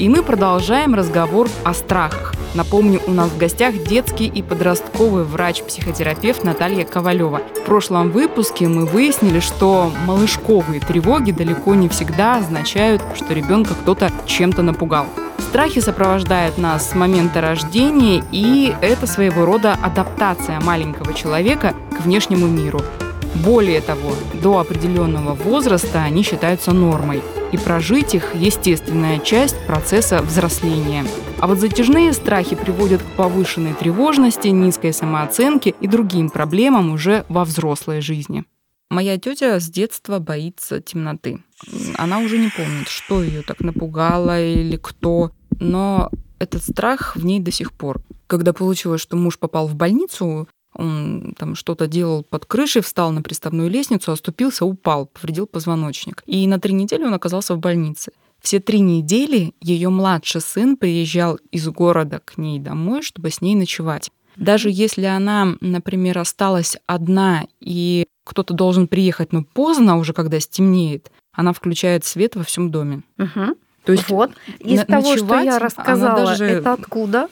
И мы продолжаем разговор о страхах. Напомню, у нас в гостях детский и подростковый врач-психотерапевт Наталья Ковалева. В прошлом выпуске мы выяснили, что малышковые тревоги далеко не всегда означают, что ребенка кто-то чем-то напугал. Страхи сопровождают нас с момента рождения, и это своего рода адаптация маленького человека к внешнему миру. Более того, до определенного возраста они считаются нормой, и прожить их – естественная часть процесса взросления. А вот затяжные страхи приводят к повышенной тревожности, низкой самооценке и другим проблемам уже во взрослой жизни. Моя тетя с детства боится темноты. Она уже не помнит, что ее так напугало или кто, но этот страх в ней до сих пор. Когда получилось, что муж попал в больницу, он там что-то делал под крышей, встал на приставную лестницу, оступился, упал, повредил позвоночник. И на три недели он оказался в больнице. Все три недели ее младший сын приезжал из города к ней домой, чтобы с ней ночевать. Даже если она, например, осталась одна и кто-то должен приехать, но поздно уже, когда стемнеет, она включает свет во всем доме. Угу. То есть вот из того, что я рассказала, даже... это откуда?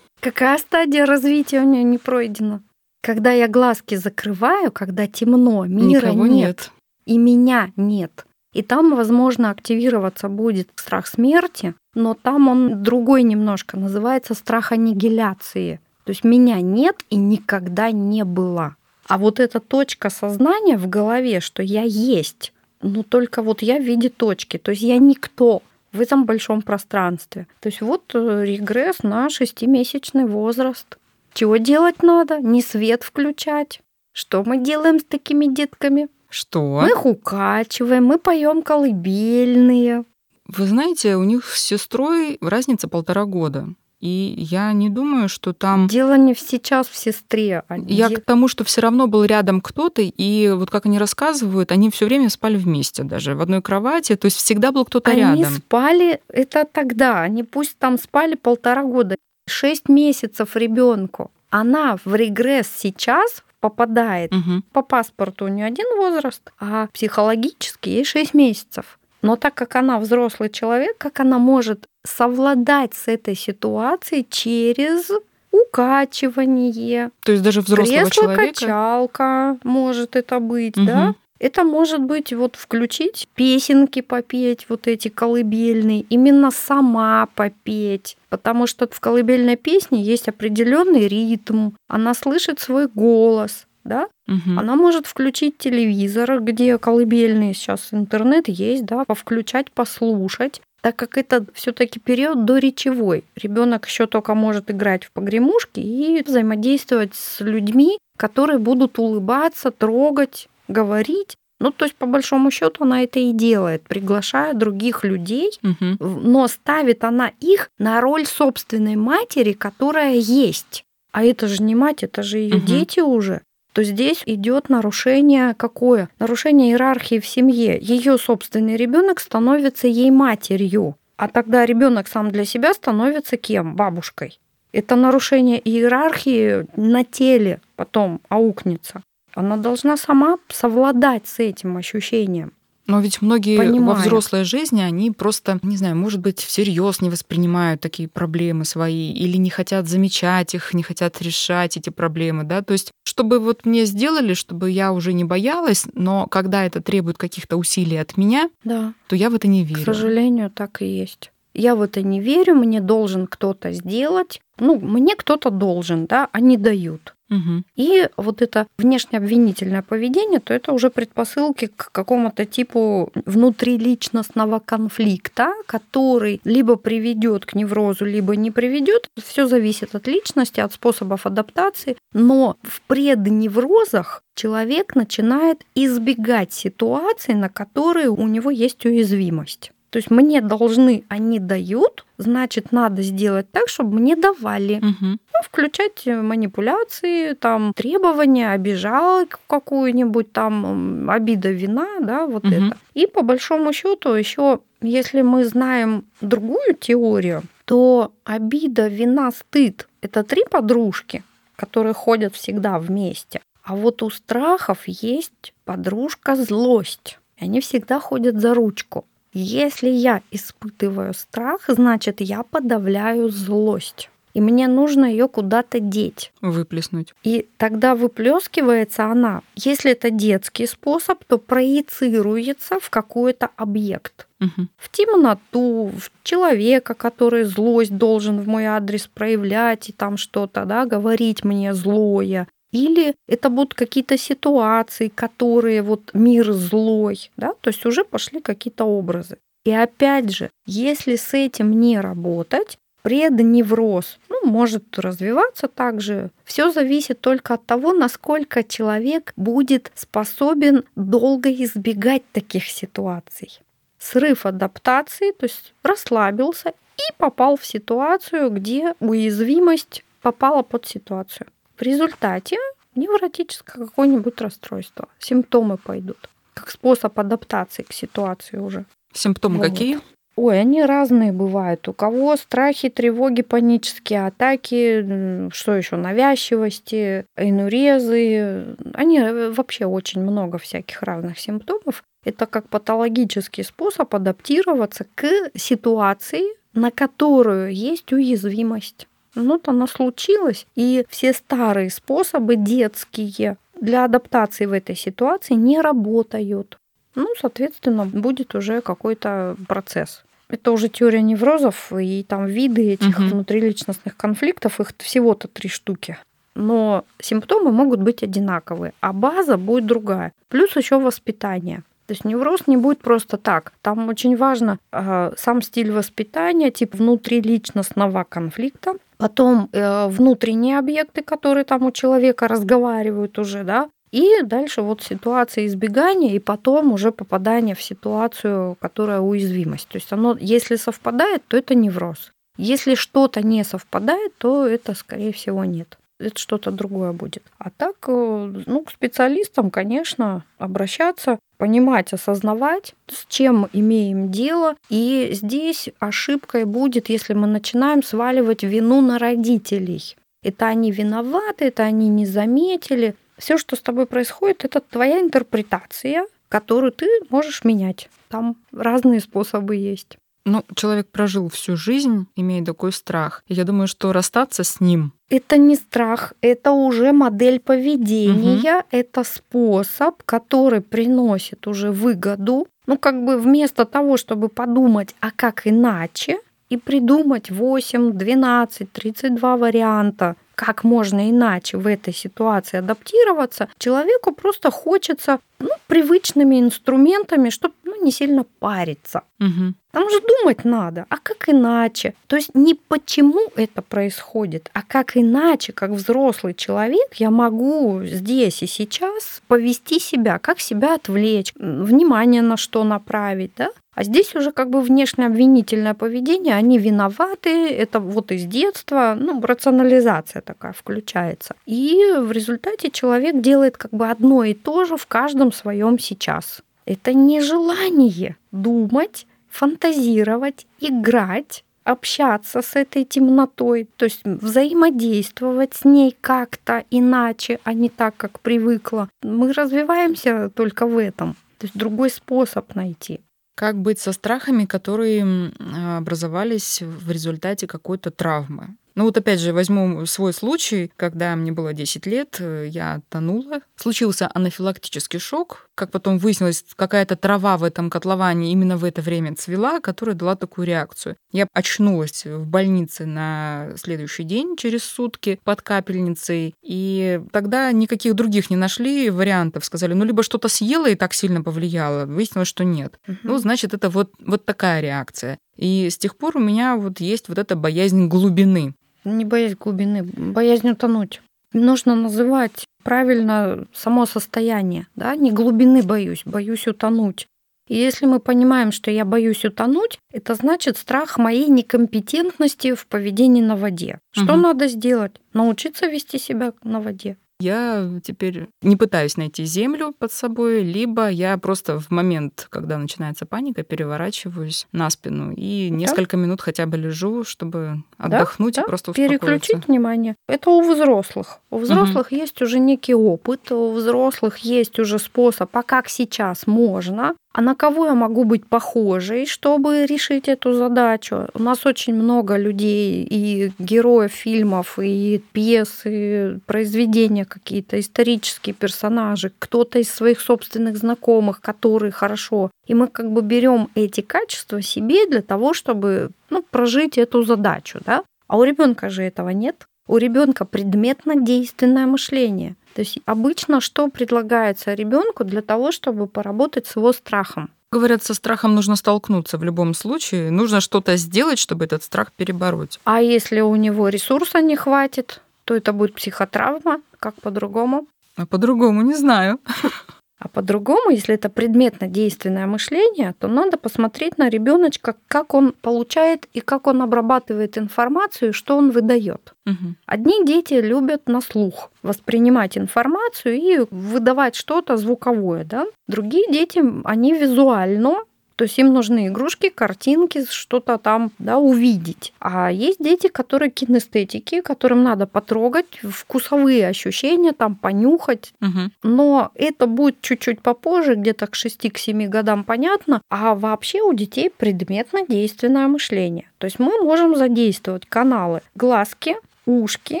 Какая стадия развития у нее не пройдена? Когда я глазки закрываю, когда темно, мира Никого нет, нет, и меня нет. И там, возможно, активироваться будет страх смерти, но там он другой немножко, называется страх аннигиляции. То есть меня нет и никогда не было. А вот эта точка сознания в голове, что я есть, ну только вот я в виде точки, то есть я никто в этом большом пространстве. То есть вот э, регресс на шестимесячный возраст. Чего делать надо? Не свет включать. Что мы делаем с такими детками? Что? Мы их укачиваем, мы поем колыбельные. Вы знаете, у них с сестрой разница полтора года. И я не думаю, что там... Дело не сейчас в сестре. А я де... к тому, что все равно был рядом кто-то, и вот как они рассказывают, они все время спали вместе даже, в одной кровати, то есть всегда был кто-то рядом. Они спали, это тогда, они пусть там спали полтора года. 6 месяцев ребенку, она в регресс сейчас попадает. Угу. По паспорту у нее один возраст, а психологически ей 6 месяцев. Но так как она взрослый человек, как она может совладать с этой ситуацией через укачивание. То есть даже взрослого Кресло, человека. качалка может это быть, угу. да? Это может быть вот включить песенки попеть, вот эти колыбельные, именно сама попеть, потому что в колыбельной песне есть определенный ритм, она слышит свой голос, да? Угу. Она может включить телевизор, где колыбельные сейчас интернет есть, да, повключать, послушать так как это все-таки период до речевой. Ребенок еще только может играть в погремушки и взаимодействовать с людьми, которые будут улыбаться, трогать, говорить. Ну, то есть, по большому счету, она это и делает, приглашая других людей, угу. но ставит она их на роль собственной матери, которая есть. А это же не мать, это же ее угу. дети уже. То здесь идет нарушение какое? Нарушение иерархии в семье. Ее собственный ребенок становится ей матерью, а тогда ребенок сам для себя становится кем? Бабушкой. Это нарушение иерархии на теле потом аукнется. Она должна сама совладать с этим ощущением. Но ведь многие Понимаю. во взрослой жизни, они просто, не знаю, может быть, всерьез не воспринимают такие проблемы свои или не хотят замечать их, не хотят решать эти проблемы, да, то есть чтобы вот мне сделали, чтобы я уже не боялась, но когда это требует каких-то усилий от меня, да. то я в это не верю. К сожалению, так и есть. Я в это не верю, мне должен кто-то сделать. Ну, мне кто-то должен, да, они дают. Угу. И вот это внешнеобвинительное поведение, то это уже предпосылки к какому-то типу внутриличностного конфликта, который либо приведет к неврозу, либо не приведет. Все зависит от личности, от способов адаптации. Но в предневрозах человек начинает избегать ситуаций, на которые у него есть уязвимость. То есть мне должны, они дают, значит, надо сделать так, чтобы мне давали. Угу. Ну, включать манипуляции, там, требования, обижалок какую-нибудь, там, обида, вина, да, вот угу. это. И по большому счету еще, если мы знаем другую теорию, то обида, вина, стыд – это три подружки, которые ходят всегда вместе. А вот у страхов есть подружка злость. Они всегда ходят за ручку. Если я испытываю страх, значит, я подавляю злость. И мне нужно ее куда-то деть. Выплеснуть. И тогда выплескивается она. Если это детский способ, то проецируется в какой-то объект. Угу. В темноту, в человека, который злость должен в мой адрес проявлять и там что-то, да, говорить мне злое. Или это будут какие-то ситуации, которые вот мир злой, да, то есть уже пошли какие-то образы. И опять же, если с этим не работать, предневроз ну, может развиваться также. Все зависит только от того, насколько человек будет способен долго избегать таких ситуаций. Срыв адаптации, то есть расслабился и попал в ситуацию, где уязвимость попала под ситуацию. В результате невротическое какое-нибудь расстройство. Симптомы пойдут. Как способ адаптации к ситуации уже. Симптомы вот. какие? Ой, они разные бывают. У кого страхи, тревоги, панические атаки, что еще, навязчивости, инурезы. Они э, вообще очень много всяких разных симптомов. Это как патологический способ адаптироваться к ситуации, на которую есть уязвимость. Ну, вот оно случилось, и все старые способы детские для адаптации в этой ситуации не работают. Ну, соответственно, будет уже какой-то процесс. Это уже теория неврозов и там виды этих угу. внутриличностных конфликтов, их всего-то три штуки. Но симптомы могут быть одинаковые, а база будет другая. Плюс еще воспитание. То есть невроз не будет просто так. Там очень важно э, сам стиль воспитания, тип внутриличностного конфликта, потом э, внутренние объекты, которые там у человека разговаривают уже, да, и дальше вот ситуация избегания, и потом уже попадание в ситуацию, которая уязвимость. То есть оно, если совпадает, то это невроз. Если что-то не совпадает, то это, скорее всего, нет. Это что-то другое будет. А так, э, ну, к специалистам, конечно, обращаться, понимать, осознавать, с чем имеем дело. И здесь ошибкой будет, если мы начинаем сваливать вину на родителей. Это они виноваты, это они не заметили. Все, что с тобой происходит, это твоя интерпретация, которую ты можешь менять. Там разные способы есть. Ну, человек прожил всю жизнь, имея такой страх. И я думаю, что расстаться с ним это не страх, это уже модель поведения, угу. это способ, который приносит уже выгоду. Ну, как бы вместо того, чтобы подумать, а как иначе, и придумать 8, 12, 32 варианта, как можно иначе в этой ситуации адаптироваться, человеку просто хочется ну, привычными инструментами, чтобы ну, не сильно париться. Угу. Там же думать надо, а как иначе? То есть не почему это происходит, а как иначе, как взрослый человек, я могу здесь и сейчас повести себя, как себя отвлечь, внимание на что направить, да? А здесь уже как бы внешне обвинительное поведение, они виноваты, это вот из детства, ну, рационализация такая включается. И в результате человек делает как бы одно и то же в каждом своем сейчас. Это нежелание думать, фантазировать, играть, общаться с этой темнотой, то есть взаимодействовать с ней как-то иначе, а не так, как привыкла. Мы развиваемся только в этом. То есть другой способ найти. Как быть со страхами, которые образовались в результате какой-то травмы? Ну вот опять же возьму свой случай, когда мне было 10 лет, э, я тонула. Случился анафилактический шок. Как потом выяснилось, какая-то трава в этом котловане именно в это время цвела, которая дала такую реакцию. Я очнулась в больнице на следующий день через сутки под капельницей. И тогда никаких других не нашли вариантов. Сказали, ну либо что-то съела и так сильно повлияло. Выяснилось, что нет. Угу. Ну, значит, это вот, вот такая реакция. И с тех пор у меня вот есть вот эта боязнь глубины. Не боязнь глубины, боязнь утонуть. Нужно называть правильно само состояние, да, не глубины боюсь, боюсь утонуть. И если мы понимаем, что я боюсь утонуть, это значит страх моей некомпетентности в поведении на воде. Что угу. надо сделать? Научиться вести себя на воде я теперь не пытаюсь найти землю под собой, либо я просто в момент, когда начинается паника, переворачиваюсь на спину и несколько да. минут хотя бы лежу, чтобы отдохнуть да, и просто успокоиться. Переключить внимание. Это у взрослых. У взрослых угу. есть уже некий опыт, у взрослых есть уже способ, а как сейчас можно а на кого я могу быть похожей, чтобы решить эту задачу? У нас очень много людей и героев фильмов, и пьес, и произведения какие-то, исторические персонажи, кто-то из своих собственных знакомых, которые хорошо. И мы как бы берем эти качества себе для того, чтобы ну, прожить эту задачу, да? А у ребенка же этого нет. У ребенка предметно-действенное мышление. То есть обычно что предлагается ребенку для того, чтобы поработать с его страхом? Говорят, со страхом нужно столкнуться в любом случае. Нужно что-то сделать, чтобы этот страх перебороть. А если у него ресурса не хватит, то это будет психотравма. Как по-другому? А по-другому не знаю. А по-другому, если это предметно-действенное мышление, то надо посмотреть на ребеночка, как он получает и как он обрабатывает информацию, что он выдает. Угу. Одни дети любят на слух воспринимать информацию и выдавать что-то звуковое, да? Другие дети, они визуально то есть им нужны игрушки, картинки, что-то там да, увидеть. А есть дети, которые кинестетики, которым надо потрогать, вкусовые ощущения, там понюхать. Угу. Но это будет чуть-чуть попозже, где-то к 6-7 годам понятно. А вообще у детей предметно-действенное мышление. То есть мы можем задействовать каналы глазки, ушки,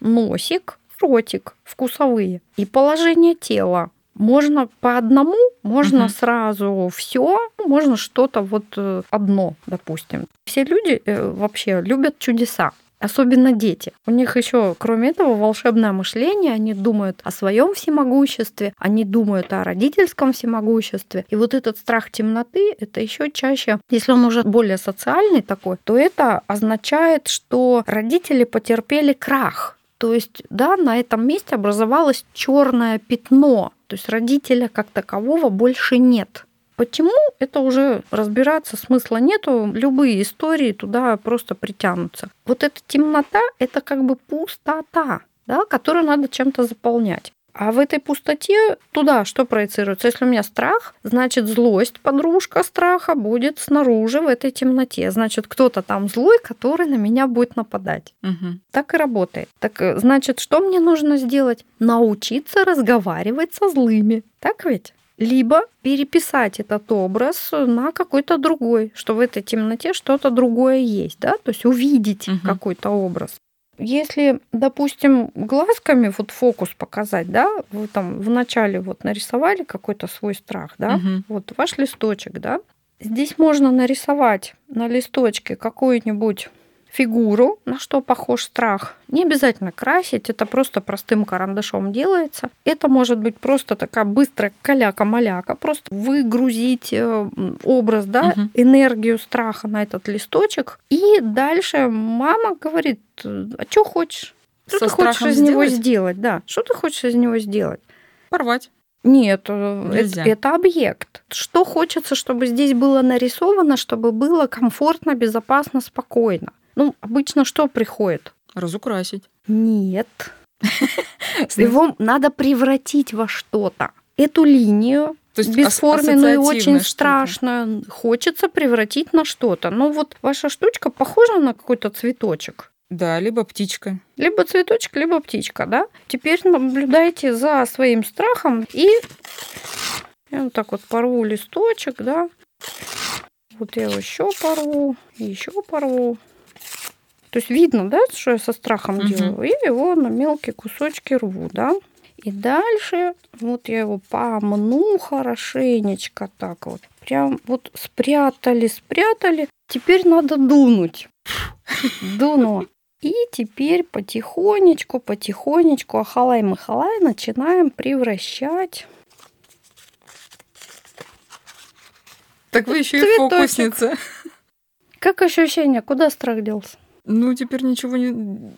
носик, ротик, вкусовые и положение тела можно по одному, можно угу. сразу все, можно что-то вот э, одно, допустим. Все люди э, вообще любят чудеса. Особенно дети. У них еще, кроме этого, волшебное мышление. Они думают о своем всемогуществе, они думают о родительском всемогуществе. И вот этот страх темноты, это еще чаще, если он уже более социальный такой, то это означает, что родители потерпели крах то есть, да, на этом месте образовалось черное пятно, то есть родителя как такового больше нет. Почему это уже разбираться смысла нету, любые истории туда просто притянутся. Вот эта темнота – это как бы пустота, да, которую надо чем-то заполнять. А в этой пустоте туда что проецируется? Если у меня страх, значит злость, подружка страха, будет снаружи в этой темноте. Значит, кто-то там злой, который на меня будет нападать. Угу. Так и работает. Так э, значит, что мне нужно сделать? Научиться разговаривать со злыми. Так ведь? либо переписать этот образ на какой-то другой, что в этой темноте что-то другое есть, да, то есть увидеть угу. какой-то образ. Если, допустим, глазками вот фокус показать, да, вы там вначале вот нарисовали какой-то свой страх, да, угу. вот ваш листочек, да, здесь можно нарисовать на листочке какую-нибудь фигуру, на что похож страх. Не обязательно красить, это просто простым карандашом делается. Это может быть просто такая быстрая каляка-маляка, просто выгрузить э, образ, да, угу. энергию страха на этот листочек. И дальше мама говорит, а что хочешь? Что Со ты хочешь из сделать? него сделать? Да, что ты хочешь из него сделать? Порвать. Нет, э, Нельзя. это, это объект. Что хочется, чтобы здесь было нарисовано, чтобы было комфортно, безопасно, спокойно. Ну, обычно что приходит? Разукрасить. Нет. Его надо превратить во что-то. Эту линию то есть бесформенную и очень страшную хочется превратить на что-то. Ну вот ваша штучка похожа на какой-то цветочек. Да, либо птичка. Либо цветочек, либо птичка, да? Теперь наблюдайте за своим страхом и я вот так вот порву листочек, да. Вот я его еще порву, еще порву. То есть видно, да, что я со страхом угу. делаю. И его на мелкие кусочки рву, да. И дальше вот я его помну хорошенечко так вот. Прям вот спрятали, спрятали. Теперь надо дунуть. Дуну. И теперь потихонечку, потихонечку, ахалай-махалай, начинаем превращать. Так вы еще и фокусница. Как ощущение? Куда страх делся? Ну, теперь ничего не...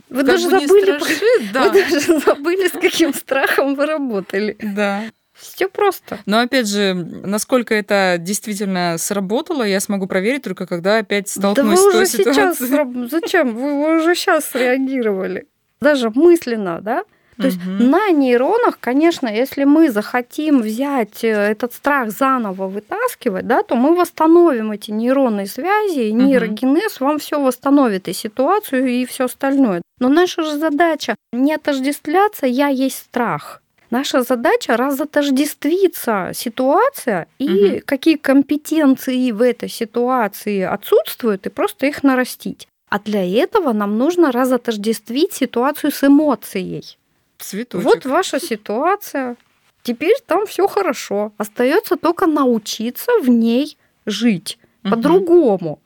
Вы даже забыли, не страшит, да. Вы даже забыли, с каким страхом вы работали. Да. Все просто. Но опять же, насколько это действительно сработало, я смогу проверить только когда опять столкнусь да вы с той уже ситуацией. Сейчас, зачем? Вы уже сейчас среагировали. Даже мысленно, да? То есть угу. на нейронах, конечно, если мы захотим взять э, этот страх заново вытаскивать, да, то мы восстановим эти нейронные связи, и нейрогенез угу. вам все восстановит и ситуацию, и все остальное. Но наша же задача не отождествляться, я есть страх. Наша задача разотождествиться ситуация и угу. какие компетенции в этой ситуации отсутствуют, и просто их нарастить. А для этого нам нужно разотождествить ситуацию с эмоцией. Цветочек. Вот ваша ситуация. Теперь там все хорошо. Остается только научиться в ней жить угу. по-другому.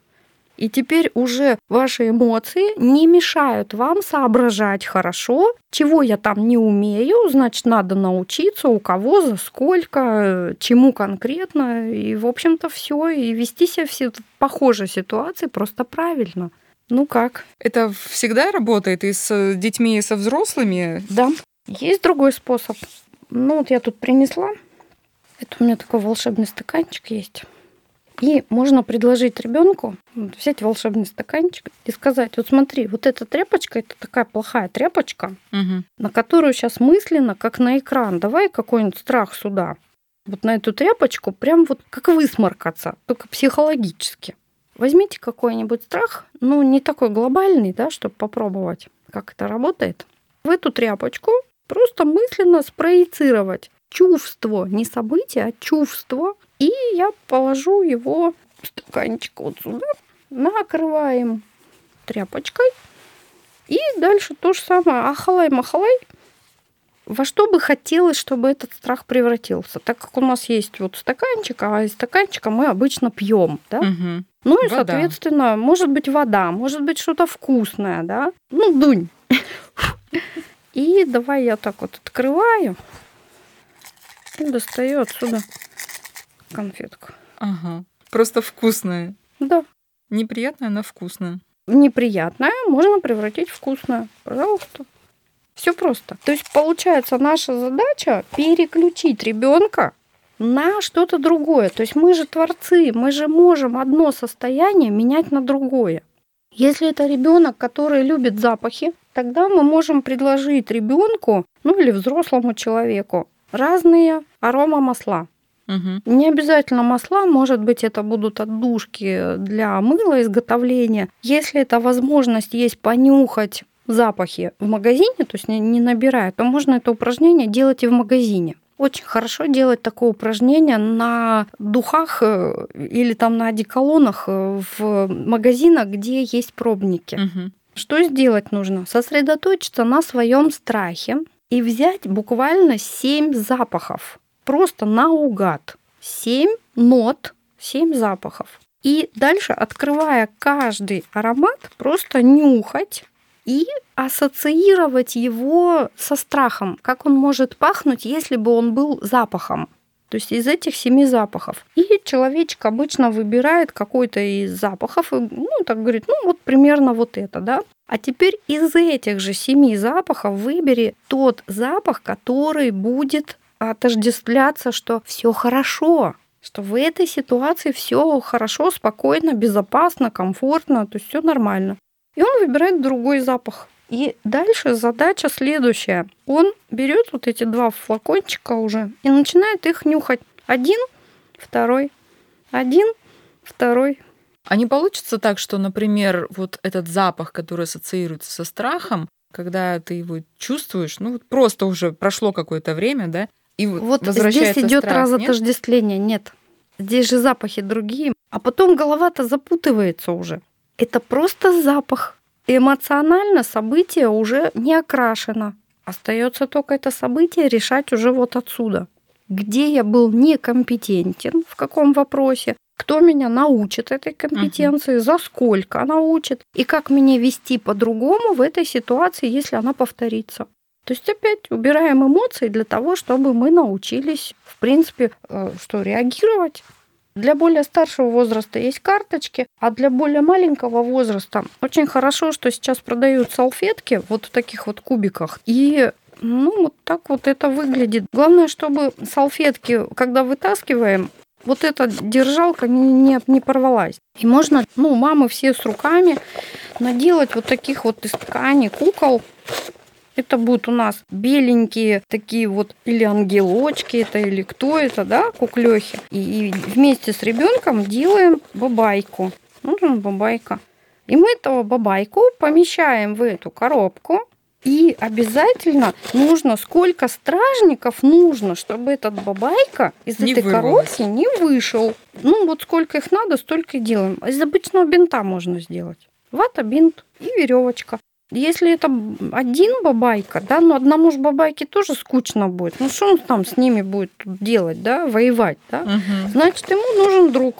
И теперь уже ваши эмоции не мешают вам соображать хорошо, чего я там не умею, значит, надо научиться, у кого, за сколько, чему конкретно. И, в общем-то, все. И вести себя в похожей ситуации просто правильно. Ну как? Это всегда работает и с детьми, и со взрослыми? Да. Есть другой способ. Ну вот я тут принесла. Это у меня такой волшебный стаканчик есть. И можно предложить ребенку взять волшебный стаканчик и сказать, вот смотри, вот эта тряпочка, это такая плохая тряпочка, угу. на которую сейчас мысленно, как на экран, давай какой-нибудь страх сюда. Вот на эту тряпочку прям вот как высморкаться, только психологически. Возьмите какой-нибудь страх, ну, не такой глобальный, да, чтобы попробовать, как это работает. В эту тряпочку просто мысленно спроецировать чувство, не событие, а чувство. И я положу его стаканчик вот сюда, накрываем тряпочкой. И дальше то же самое. Ахалай-махалай. Во что бы хотелось, чтобы этот страх превратился? Так как у нас есть вот стаканчик, а из стаканчика мы обычно пьем, да? Угу. Ну и, вода. соответственно, может быть вода, может быть что-то вкусное, да? Ну, дунь. И давай я так вот открываю и достаю отсюда конфетку. Ага. Просто вкусная. Да. Неприятная, но вкусная. Неприятное можно превратить в вкусное. Пожалуйста. Все просто. То есть получается наша задача переключить ребенка на что-то другое. То есть мы же творцы, мы же можем одно состояние менять на другое. Если это ребенок, который любит запахи, тогда мы можем предложить ребенку, ну или взрослому человеку, разные аромамасла. Угу. Не обязательно масла, может быть, это будут отдушки для мыла изготовления. Если эта возможность есть понюхать запахи в магазине, то есть не, набирая, то можно это упражнение делать и в магазине. Очень хорошо делать такое упражнение на духах э, или там на одеколонах э, в магазинах, где есть пробники. Угу. Что сделать нужно? Сосредоточиться на своем страхе и взять буквально семь запахов. Просто наугад. семь нот, семь запахов. И дальше, открывая каждый аромат, просто нюхать и ассоциировать его со страхом, как он может пахнуть, если бы он был запахом. То есть из этих семи запахов. И человечек обычно выбирает какой-то из запахов и, ну, так говорит, ну, вот примерно вот это, да. А теперь из этих же семи запахов выбери тот запах, который будет отождествляться, что все хорошо, что в этой ситуации все хорошо, спокойно, безопасно, комфортно, то есть все нормально. И он выбирает другой запах. И дальше задача следующая. Он берет вот эти два флакончика уже и начинает их нюхать. Один, второй, один, второй. А не получится так, что, например, вот этот запах, который ассоциируется со страхом, когда ты его чувствуешь, ну вот просто уже прошло какое-то время, да, и вот, вот здесь идет страх, разотождествление, нет? нет. Здесь же запахи другие, а потом голова-то запутывается уже. Это просто запах. Эмоционально событие уже не окрашено. Остается только это событие решать уже вот отсюда. Где я был некомпетентен, в каком вопросе, кто меня научит этой компетенции, uh-huh. за сколько научит, и как меня вести по-другому в этой ситуации, если она повторится. То есть опять убираем эмоции для того, чтобы мы научились, в принципе, э, что реагировать для более старшего возраста есть карточки, а для более маленького возраста очень хорошо, что сейчас продают салфетки вот в таких вот кубиках. И Ну, вот так вот это выглядит. Главное, чтобы салфетки, когда вытаскиваем, вот эта держалка не, не, не порвалась. И можно, ну, мамы все с руками наделать вот таких вот из ткани кукол. Это будут у нас беленькие такие вот или ангелочки это, или кто это, да, куклехи. И, и вместе с ребенком делаем бабайку. Нужна бабайка. И мы этого бабайку помещаем в эту коробку. И обязательно нужно, сколько стражников нужно, чтобы этот бабайка из не этой вырвалась. коробки не вышел. Ну, вот сколько их надо, столько и делаем. Из обычного бинта можно сделать. Вата, бинт и веревочка. Если это один бабайка, да, но одному же бабайке тоже скучно будет. Ну что он там с ними будет делать, да, воевать, да? Угу. Значит, ему нужен друг.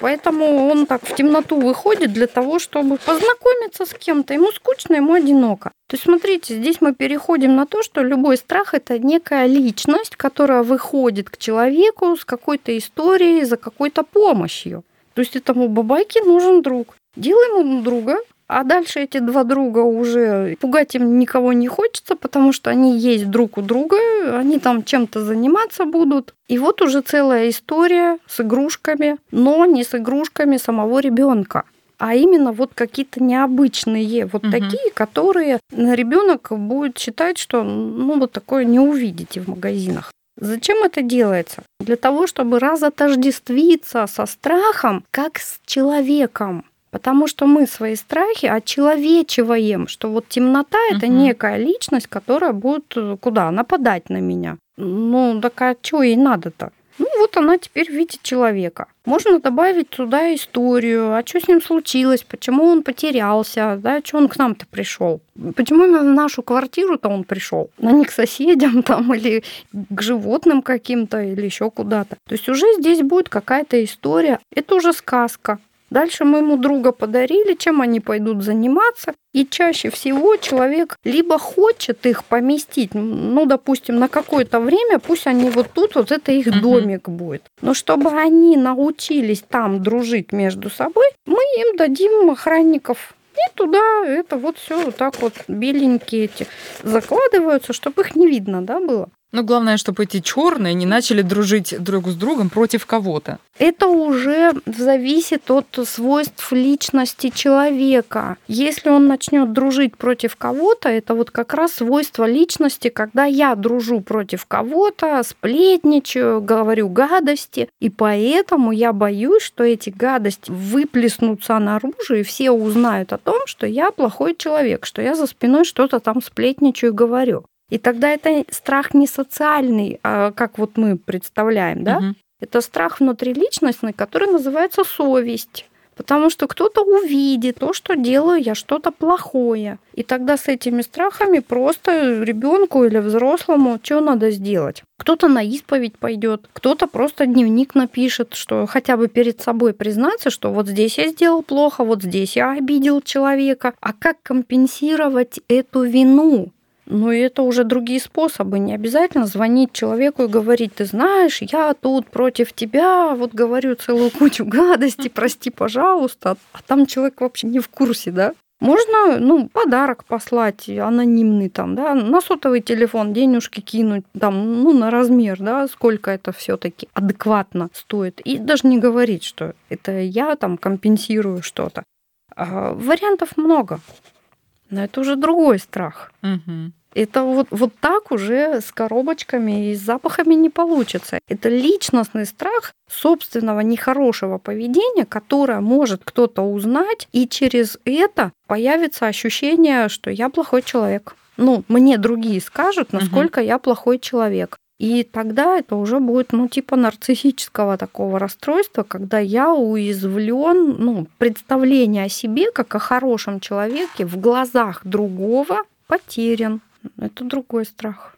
Поэтому он так в темноту выходит для того, чтобы познакомиться с кем-то. Ему скучно, ему одиноко. То есть, смотрите, здесь мы переходим на то, что любой страх – это некая личность, которая выходит к человеку с какой-то историей, за какой-то помощью. То есть этому бабайке нужен друг. Делаем ему друга, а дальше эти два друга уже пугать им никого не хочется, потому что они есть друг у друга, они там чем-то заниматься будут. И вот уже целая история с игрушками, но не с игрушками самого ребенка а именно вот какие-то необычные, вот угу. такие, которые ребенок будет считать, что ну вот такое не увидите в магазинах. Зачем это делается? Для того, чтобы разотождествиться со страхом, как с человеком. Потому что мы свои страхи очеловечиваем, что вот темнота угу. это некая личность, которая будет э, куда? Нападать на меня. Ну, так а что ей надо-то? Ну, вот она теперь видит человека. Можно добавить туда историю, а что с ним случилось, почему он потерялся, да, что он к нам-то пришел. Почему именно в нашу квартиру-то он пришел? На них к соседям там или к животным каким-то или еще куда-то. То есть уже здесь будет какая-то история. Это уже сказка. Дальше мы ему друга подарили, чем они пойдут заниматься. И чаще всего человек либо хочет их поместить, ну, допустим, на какое-то время, пусть они вот тут, вот это их uh-huh. домик будет. Но чтобы они научились там дружить между собой, мы им дадим охранников и туда это вот все вот так вот беленькие эти закладываются, чтобы их не видно, да, было. Но главное, чтобы эти черные не начали дружить друг с другом против кого-то. Это уже зависит от свойств личности человека. Если он начнет дружить против кого-то, это вот как раз свойство личности, когда я дружу против кого-то, сплетничаю, говорю гадости, и поэтому я боюсь, что эти гадости выплеснутся наружу, и все узнают о том, что я плохой человек, что я за спиной что-то там сплетничаю и говорю. И тогда это страх не социальный, а как вот мы представляем, да? Угу. Это страх внутриличностный, который называется совесть. Потому что кто-то увидит то, что делаю я что-то плохое. И тогда с этими страхами просто ребенку или взрослому что надо сделать? Кто-то на исповедь пойдет, кто-то просто дневник напишет, что хотя бы перед собой признаться, что вот здесь я сделал плохо, вот здесь я обидел человека. А как компенсировать эту вину? Но это уже другие способы. Не обязательно звонить человеку и говорить, ты знаешь, я тут против тебя, вот говорю целую кучу гадостей, прости, пожалуйста. А там человек вообще не в курсе, да? Можно, ну, подарок послать анонимный там, да, на сотовый телефон денежки кинуть, там, ну, на размер, да, сколько это все таки адекватно стоит. И даже не говорить, что это я там компенсирую что-то. А, вариантов много. Но это уже другой страх. Угу. Это вот, вот так уже с коробочками и с запахами не получится. Это личностный страх собственного нехорошего поведения, которое может кто-то узнать, и через это появится ощущение, что я плохой человек. Ну, мне другие скажут, насколько угу. я плохой человек. И тогда это уже будет, ну, типа нарциссического такого расстройства, когда я уязвлен, ну, представление о себе как о хорошем человеке в глазах другого потерян. Это другой страх.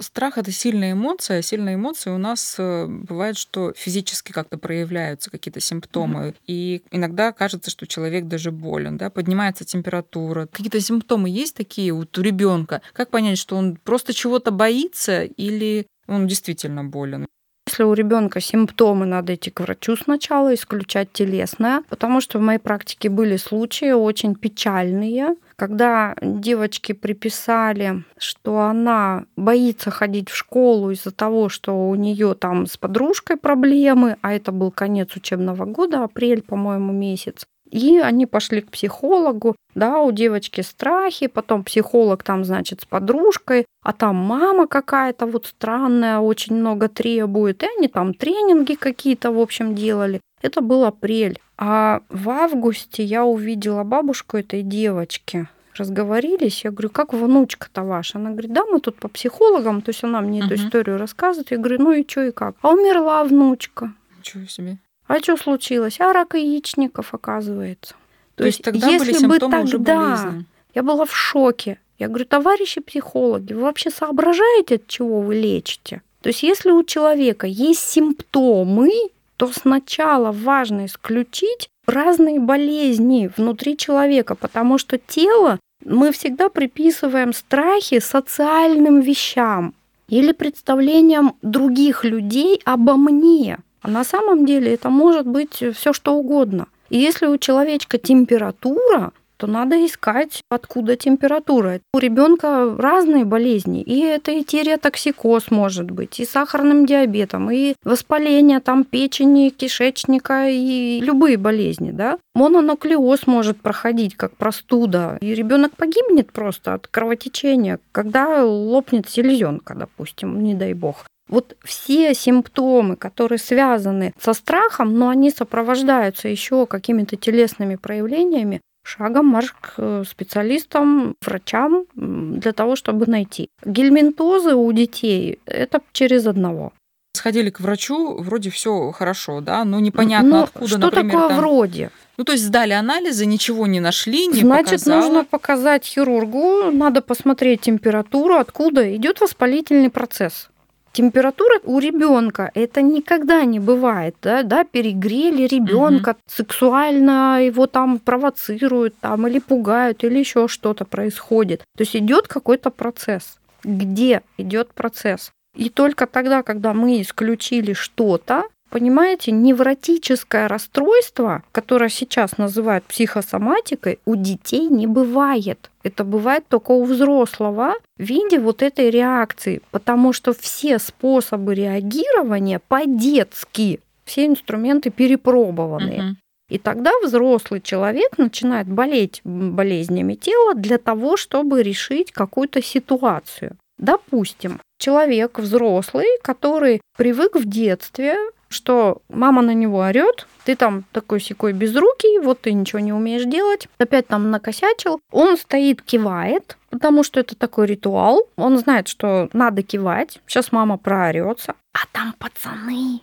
Страх это сильная эмоция. Сильные эмоции у нас э, бывает, что физически как-то проявляются какие-то симптомы. Mm-hmm. И иногда кажется, что человек даже болен, да, поднимается температура. Какие-то симптомы есть такие вот у ребенка. Как понять, что он просто чего-то боится или он действительно болен. Если у ребенка симптомы, надо идти к врачу сначала, исключать телесное, потому что в моей практике были случаи очень печальные, когда девочке приписали, что она боится ходить в школу из-за того, что у нее там с подружкой проблемы, а это был конец учебного года, апрель, по-моему, месяц. И они пошли к психологу, да, у девочки страхи, потом психолог там, значит, с подружкой, а там мама какая-то вот странная, очень много требует, и они там тренинги какие-то, в общем, делали. Это был апрель. А в августе я увидела бабушку этой девочки. Разговорились, я говорю, как внучка-то ваша? Она говорит, да, мы тут по психологам, то есть она мне uh-huh. эту историю рассказывает. Я говорю, ну и что и как? А умерла внучка. Ничего себе. А что случилось? А рак яичников, оказывается. То, то есть тогда если были бы тогда, уже болезни. Я была в шоке. Я говорю, товарищи психологи, вы вообще соображаете, от чего вы лечите? То есть если у человека есть симптомы, то сначала важно исключить разные болезни внутри человека, потому что тело мы всегда приписываем страхи социальным вещам или представлениям других людей обо мне. А на самом деле это может быть все что угодно. И если у человечка температура, то надо искать, откуда температура. У ребенка разные болезни, и это и тиреотоксикоз может быть, и сахарным диабетом, и воспаление там печени, кишечника, и любые болезни, да. Мононуклеоз может проходить как простуда, и ребенок погибнет просто от кровотечения, когда лопнет селезенка, допустим, не дай бог. Вот все симптомы, которые связаны со страхом, но они сопровождаются еще какими-то телесными проявлениями, шагом марш к э, специалистам, врачам для того, чтобы найти. Гельминтозы у детей – это через одного. Сходили к врачу, вроде все хорошо, да, но непонятно ну, откуда, что например, такое там... вроде? Ну, то есть сдали анализы, ничего не нашли, не Значит, показало. нужно показать хирургу, надо посмотреть температуру, откуда идет воспалительный процесс. Температура у ребенка это никогда не бывает, да, да перегрели ребенка, угу. сексуально его там провоцируют, там или пугают, или еще что-то происходит. То есть идет какой-то процесс. Где идет процесс? И только тогда, когда мы исключили что-то, Понимаете, невротическое расстройство, которое сейчас называют психосоматикой, у детей не бывает. Это бывает только у взрослого в виде вот этой реакции, потому что все способы реагирования по-детски, все инструменты перепробованные. Uh-huh. И тогда взрослый человек начинает болеть болезнями тела для того, чтобы решить какую-то ситуацию. Допустим, человек взрослый, который привык в детстве что мама на него орет, ты там такой секой безрукий, вот ты ничего не умеешь делать, опять там накосячил. Он стоит, кивает, потому что это такой ритуал. Он знает, что надо кивать. Сейчас мама проорется. А там пацаны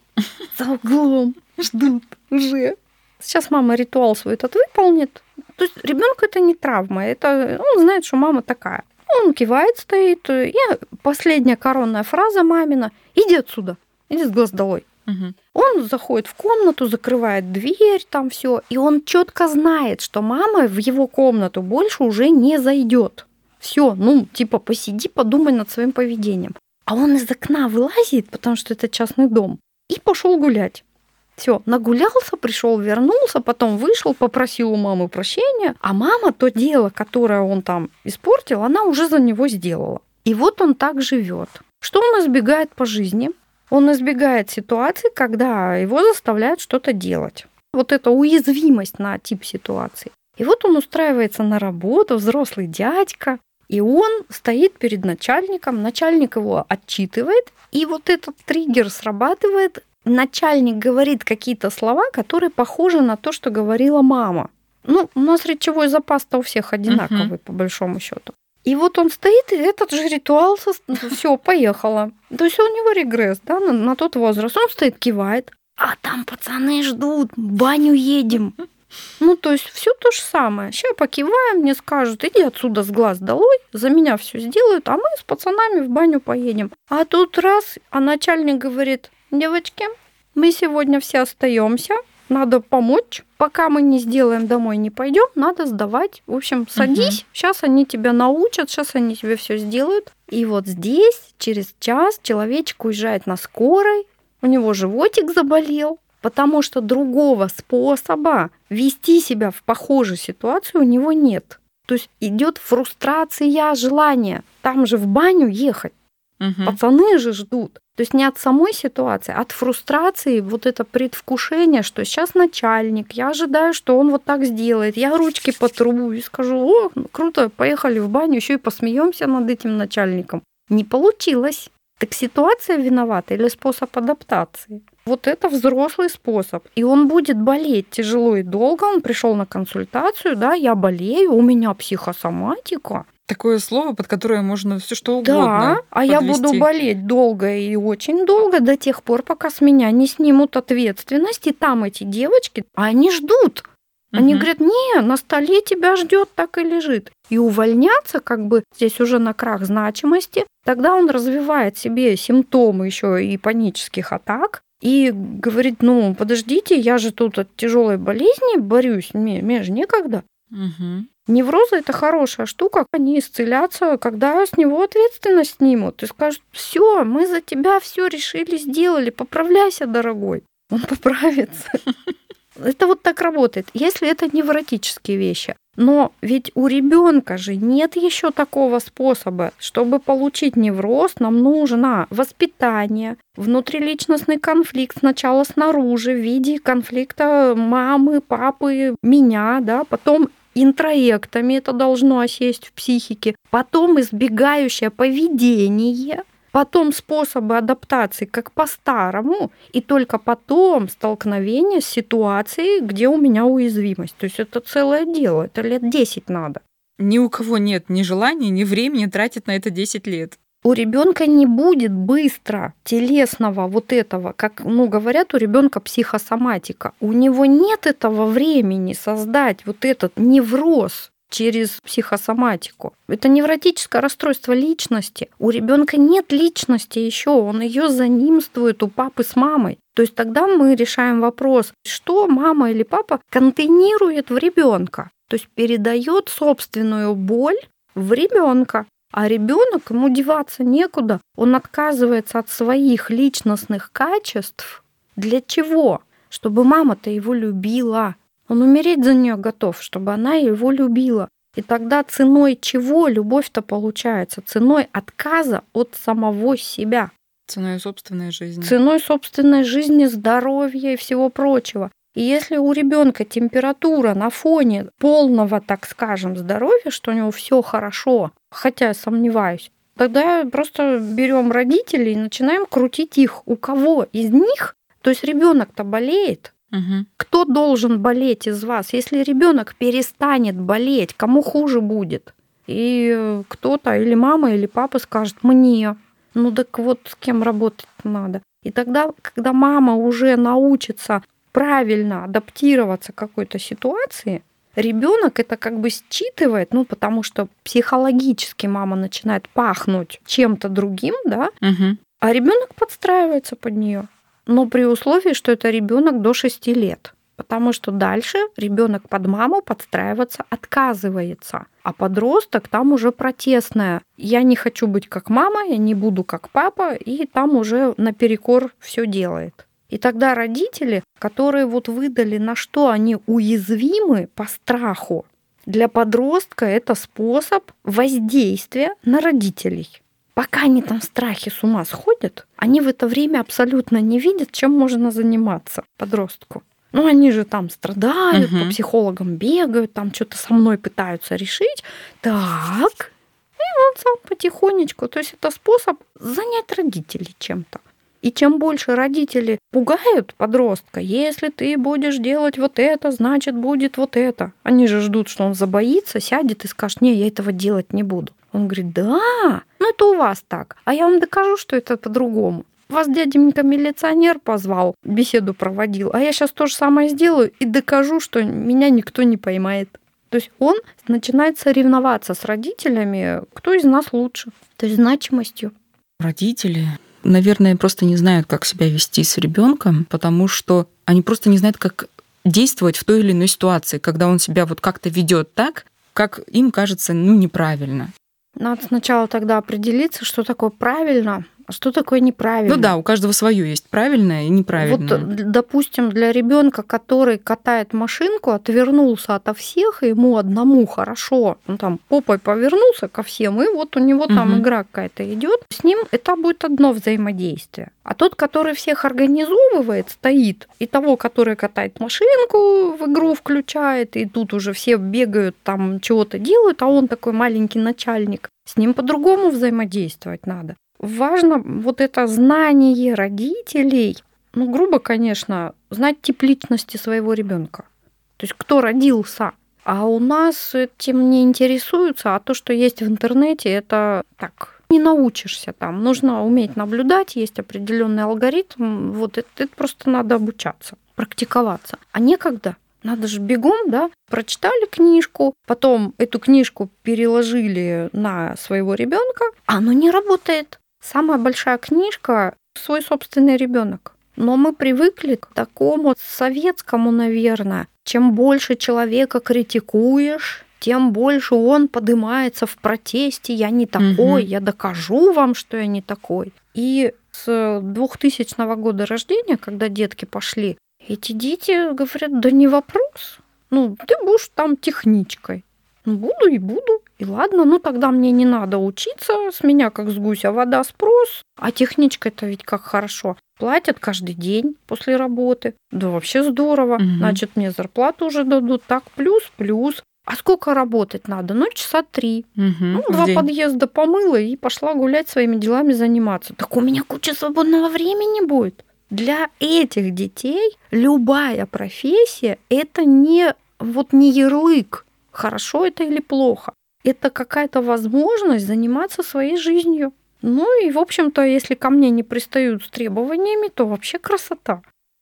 за углом ждут уже. Сейчас мама ритуал свой этот выполнит. То есть ребенку это не травма, это он знает, что мама такая. Он кивает, стоит. И последняя коронная фраза мамина: иди отсюда, иди с глаз долой. Угу. Он заходит в комнату, закрывает дверь, там все, и он четко знает, что мама в его комнату больше уже не зайдет. Все, ну, типа, посиди, подумай над своим поведением. А он из окна вылазит, потому что это частный дом, и пошел гулять. Все, нагулялся, пришел, вернулся, потом вышел, попросил у мамы прощения, а мама то дело, которое он там испортил, она уже за него сделала. И вот он так живет. Что он избегает по жизни? Он избегает ситуации, когда его заставляют что-то делать. Вот эта уязвимость на тип ситуации. И вот он устраивается на работу, взрослый дядька, и он стоит перед начальником, начальник его отчитывает, и вот этот триггер срабатывает, начальник говорит какие-то слова, которые похожи на то, что говорила мама. Ну, у нас речевой запас-то у всех одинаковый, uh-huh. по большому счету. И вот он стоит, и этот же ритуал, все, поехала. То есть у него регресс, да, на, на тот возраст. Он стоит, кивает, а там пацаны ждут, баню едем. Ну, то есть все то же самое. Сейчас покиваем, мне скажут, иди отсюда с глаз долой, за меня все сделают, а мы с пацанами в баню поедем. А тут раз, а начальник говорит, девочки, мы сегодня все остаемся, надо помочь. Пока мы не сделаем, домой не пойдем, надо сдавать. В общем, садись, угу. сейчас они тебя научат, сейчас они тебе все сделают. И вот здесь, через час, человечек уезжает на скорой, у него животик заболел, потому что другого способа вести себя в похожей ситуации у него нет. То есть идет фрустрация желания. Там же в баню ехать. Угу. Пацаны же ждут. То есть не от самой ситуации, а от фрустрации, вот это предвкушение, что сейчас начальник, я ожидаю, что он вот так сделает, я ручки потру и скажу, о, круто, поехали в баню, еще и посмеемся над этим начальником. Не получилось. Так ситуация виновата или способ адаптации? Вот это взрослый способ. И он будет болеть тяжело и долго. Он пришел на консультацию, да, я болею, у меня психосоматика. Такое слово, под которое можно все что угодно. Да, а подвести. я буду болеть долго и очень долго до тех пор, пока с меня не снимут ответственность. И там эти девочки, они ждут. Они угу. говорят, не, на столе тебя ждет, так и лежит. И увольняться, как бы здесь уже на крах значимости, тогда он развивает себе симптомы еще и панических атак, и говорит, ну, подождите, я же тут от тяжелой болезни борюсь, мне, мне же некогда. Угу. Неврозы это хорошая штука, они исцелятся, когда с него ответственность снимут и скажут, все, мы за тебя все решили, сделали, поправляйся, дорогой. Он поправится. Это вот так работает, если это невротические вещи. Но ведь у ребенка же нет еще такого способа. Чтобы получить невроз, нам нужно воспитание, внутриличностный конфликт сначала снаружи в виде конфликта мамы, папы, меня, да, потом интроектами это должно осесть в психике, потом избегающее поведение – потом способы адаптации как по-старому, и только потом столкновение с ситуацией, где у меня уязвимость. То есть это целое дело, это лет 10 надо. Ни у кого нет ни желания, ни времени тратить на это 10 лет. У ребенка не будет быстро телесного вот этого, как ну, говорят, у ребенка психосоматика. У него нет этого времени создать вот этот невроз через психосоматику. Это невротическое расстройство личности. У ребенка нет личности еще, он ее занимствует у папы с мамой. То есть тогда мы решаем вопрос, что мама или папа контейнирует в ребенка, то есть передает собственную боль в ребенка. А ребенок, ему деваться некуда. Он отказывается от своих личностных качеств. Для чего? Чтобы мама-то его любила, он умереть за нее готов, чтобы она его любила. И тогда ценой чего любовь-то получается? Ценой отказа от самого себя. Ценой собственной жизни. Ценой собственной жизни, здоровья и всего прочего. И если у ребенка температура на фоне полного, так скажем, здоровья, что у него все хорошо, хотя я сомневаюсь, тогда просто берем родителей и начинаем крутить их. У кого из них? То есть ребенок-то болеет, Угу. Кто должен болеть из вас? Если ребенок перестанет болеть, кому хуже будет? И кто-то, или мама, или папа скажет мне, ну так вот с кем работать надо. И тогда, когда мама уже научится правильно адаптироваться к какой-то ситуации, ребенок это как бы считывает, ну потому что психологически мама начинает пахнуть чем-то другим, да, угу. а ребенок подстраивается под нее но при условии, что это ребенок до 6 лет. Потому что дальше ребенок под маму подстраиваться отказывается. А подросток там уже протестная. Я не хочу быть как мама, я не буду как папа, и там уже наперекор все делает. И тогда родители, которые вот выдали, на что они уязвимы по страху, для подростка это способ воздействия на родителей. Пока они там в страхе с ума сходят, они в это время абсолютно не видят, чем можно заниматься подростку. Ну, они же там страдают, угу. по психологам бегают, там что-то со мной пытаются решить. Так, и вот сам потихонечку. То есть это способ занять родителей чем-то. И чем больше родители пугают подростка, если ты будешь делать вот это, значит будет вот это. Они же ждут, что он забоится, сядет и скажет, не, я этого делать не буду. Он говорит, да, ну это у вас так. А я вам докажу, что это по-другому. Вас дяденька милиционер позвал, беседу проводил, а я сейчас то же самое сделаю и докажу, что меня никто не поймает. То есть он начинает соревноваться с родителями, кто из нас лучше, то есть значимостью. Родители, наверное, просто не знают, как себя вести с ребенком, потому что они просто не знают, как действовать в той или иной ситуации, когда он себя вот как-то ведет так, как им кажется, ну, неправильно. Надо сначала тогда определиться, что такое правильно, что такое неправильно? Ну да, у каждого свое есть правильное и неправильное. Вот, допустим, для ребенка, который катает машинку, отвернулся ото всех, и ему одному хорошо, он там попой повернулся ко всем, и вот у него там угу. игра какая-то идет, с ним это будет одно взаимодействие. А тот, который всех организовывает, стоит, и того, который катает машинку, в игру включает, и тут уже все бегают, там чего-то делают, а он такой маленький начальник. С ним по-другому взаимодействовать надо. Важно вот это знание родителей, ну, грубо, конечно, знать тип личности своего ребенка. То есть кто родился. А у нас этим не интересуются, а то, что есть в интернете, это так, не научишься там. Нужно уметь наблюдать, есть определенный алгоритм. Вот это, это просто надо обучаться, практиковаться. А некогда. Надо же бегом, да, прочитали книжку, потом эту книжку переложили на своего ребенка, а оно не работает. Самая большая книжка свой собственный ребенок. Но мы привыкли к такому советскому, наверное. Чем больше человека критикуешь, тем больше он поднимается в протесте. Я не такой, угу. я докажу вам, что я не такой. И с 2000 года рождения, когда детки пошли, эти дети говорят, да не вопрос. Ну, ты будешь там техничкой. Ну, буду и буду. И ладно, ну тогда мне не надо учиться, с меня как с гуся вода спрос. А техничка это ведь как хорошо. Платят каждый день после работы. Да вообще здорово. Угу. Значит, мне зарплату уже дадут. Так, плюс-плюс. А сколько работать надо? Ну, часа три. Угу, ну, два день. подъезда помыла и пошла гулять своими делами заниматься. Так у меня куча свободного времени будет. Для этих детей любая профессия это не вот не ярлык, хорошо это или плохо. Это какая-то возможность заниматься своей жизнью. Ну и, в общем-то, если ко мне не пристают с требованиями, то вообще красота.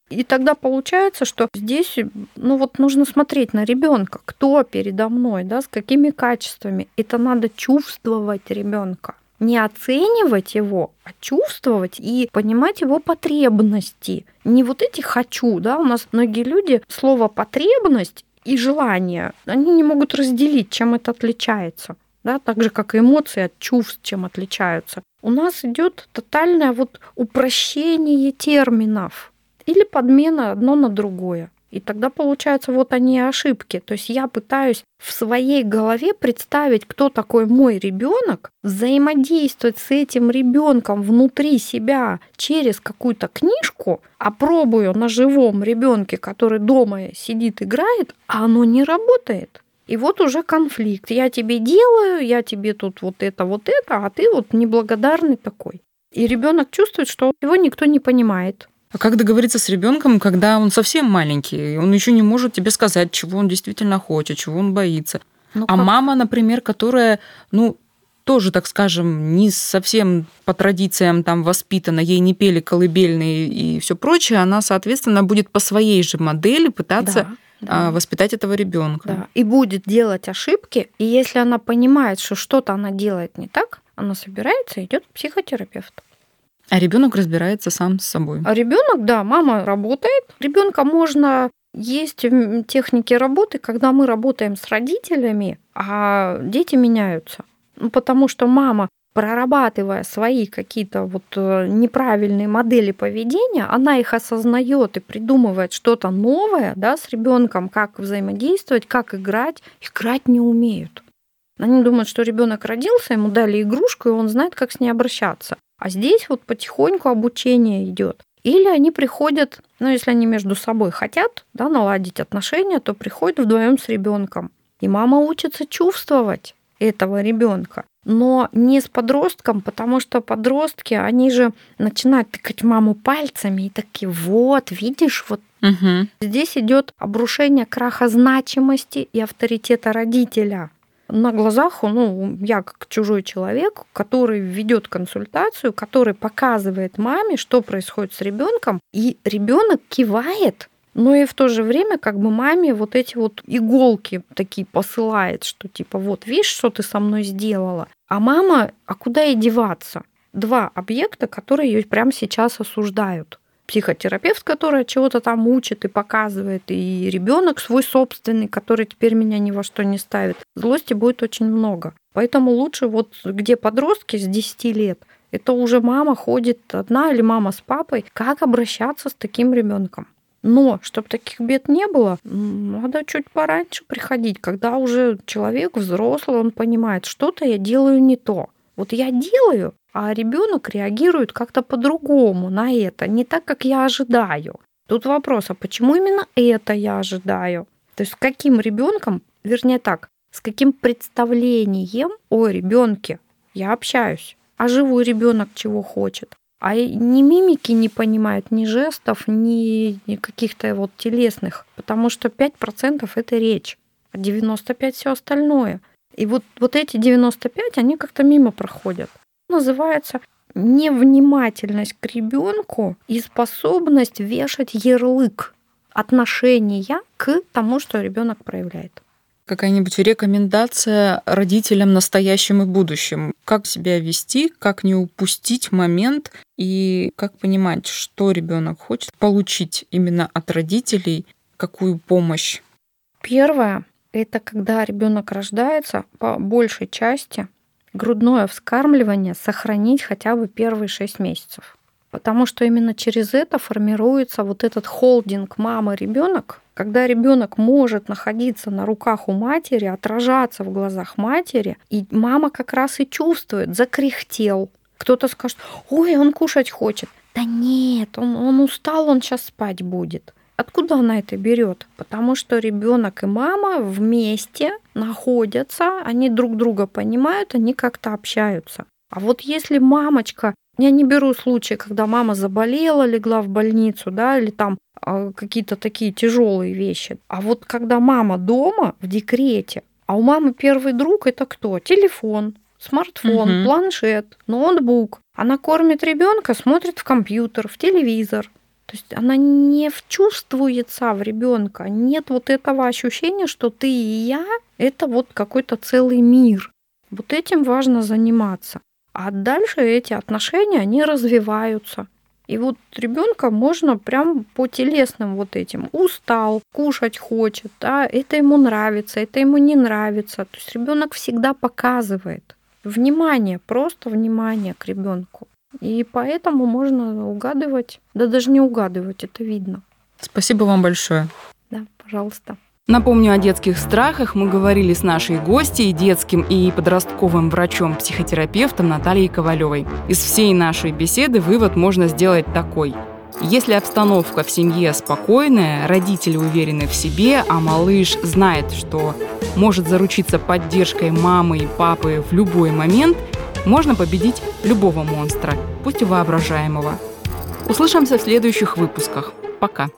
И тогда получается, что здесь, ну вот нужно смотреть на ребенка, кто передо мной, да, с какими качествами. Это надо чувствовать ребенка, не оценивать его, а чувствовать и понимать его потребности. Не вот эти хочу, да, у нас многие люди слово потребность и желание, они не могут разделить, чем это отличается. Да, так же, как и эмоции от чувств, чем отличаются. У нас идет тотальное вот упрощение терминов или подмена одно на другое. И тогда получается вот они ошибки. То есть я пытаюсь в своей голове представить, кто такой мой ребенок, взаимодействовать с этим ребенком внутри себя через какую-то книжку, а пробую на живом ребенке, который дома сидит, играет, а оно не работает. И вот уже конфликт. Я тебе делаю, я тебе тут вот это, вот это, а ты вот неблагодарный такой. И ребенок чувствует, что его никто не понимает. А как договориться с ребенком, когда он совсем маленький, он еще не может тебе сказать, чего он действительно хочет, чего он боится? Ну, а как? мама, например, которая, ну, тоже, так скажем, не совсем по традициям там воспитана, ей не пели колыбельные и все прочее, она, соответственно, будет по своей же модели пытаться да, да. воспитать этого ребенка. Да. И будет делать ошибки. И если она понимает, что что-то она делает не так, она собирается и идет к психотерапевту. А ребенок разбирается сам с собой. А ребенок, да, мама работает. Ребенка можно есть техники работы, когда мы работаем с родителями, а дети меняются. Ну, потому что мама, прорабатывая свои какие-то вот э, неправильные модели поведения, она их осознает и придумывает что-то новое да, с ребенком, как взаимодействовать, как играть. Играть не умеют. Они думают, что ребенок родился, ему дали игрушку, и он знает, как с ней обращаться. А здесь вот потихоньку обучение идет. Или они приходят, ну, если они между собой хотят да, наладить отношения, то приходят вдвоем с ребенком. И мама учится чувствовать этого ребенка. Но не с подростком, потому что подростки, они же начинают тыкать маму пальцами и такие, вот, видишь, вот угу. здесь идет обрушение краха значимости и авторитета родителя на глазах, ну, я как чужой человек, который ведет консультацию, который показывает маме, что происходит с ребенком, и ребенок кивает, но и в то же время как бы маме вот эти вот иголки такие посылает, что типа вот видишь, что ты со мной сделала. А мама, а куда ей деваться? Два объекта, которые ее прямо сейчас осуждают психотерапевт, который чего-то там учит и показывает, и ребенок свой собственный, который теперь меня ни во что не ставит. Злости будет очень много. Поэтому лучше вот где подростки с 10 лет, Это уже мама ходит одна или мама с папой. Как обращаться с таким ребенком? Но, чтобы таких бед не было, надо чуть пораньше приходить, когда уже человек взрослый, он понимает, что-то я делаю не то. Вот я делаю, а ребенок реагирует как-то по-другому на это, не так, как я ожидаю. Тут вопрос, а почему именно это я ожидаю? То есть с каким ребенком, вернее так, с каким представлением о ребенке я общаюсь? А живой ребенок чего хочет? А ни мимики не понимают, ни жестов, ни, ни каких-то вот телесных, потому что 5% это речь, а 95% все остальное. И вот, вот эти 95, они как-то мимо проходят. Называется невнимательность к ребенку и способность вешать ярлык отношения к тому, что ребенок проявляет какая-нибудь рекомендация родителям настоящим и будущим? Как себя вести, как не упустить момент и как понимать, что ребенок хочет получить именно от родителей, какую помощь? Первое – это когда ребенок рождается, по большей части грудное вскармливание сохранить хотя бы первые шесть месяцев. Потому что именно через это формируется вот этот холдинг мама-ребенок, когда ребенок может находиться на руках у матери, отражаться в глазах матери, и мама как раз и чувствует, закряхтел. Кто-то скажет, ой, он кушать хочет. Да нет, он, он устал, он сейчас спать будет. Откуда она это берет? Потому что ребенок и мама вместе находятся, они друг друга понимают, они как-то общаются. А вот если мамочка я не беру случаи, когда мама заболела, легла в больницу, да, или там э, какие-то такие тяжелые вещи. А вот когда мама дома в декрете, а у мамы первый друг это кто? Телефон, смартфон, угу. планшет, ноутбук. Она кормит ребенка, смотрит в компьютер, в телевизор. То есть она не вчувствуется в ребенка. Нет вот этого ощущения, что ты и я это вот какой-то целый мир. Вот этим важно заниматься. А дальше эти отношения, они развиваются. И вот ребенка можно прям по телесным вот этим. Устал, кушать хочет, да, это ему нравится, это ему не нравится. То есть ребенок всегда показывает внимание, просто внимание к ребенку. И поэтому можно угадывать, да даже не угадывать, это видно. Спасибо вам большое. Да, пожалуйста. Напомню о детских страхах. Мы говорили с нашей гостьей, детским и подростковым врачом-психотерапевтом Натальей Ковалевой. Из всей нашей беседы вывод можно сделать такой. Если обстановка в семье спокойная, родители уверены в себе, а малыш знает, что может заручиться поддержкой мамы и папы в любой момент, можно победить любого монстра, пусть и воображаемого. Услышимся в следующих выпусках. Пока.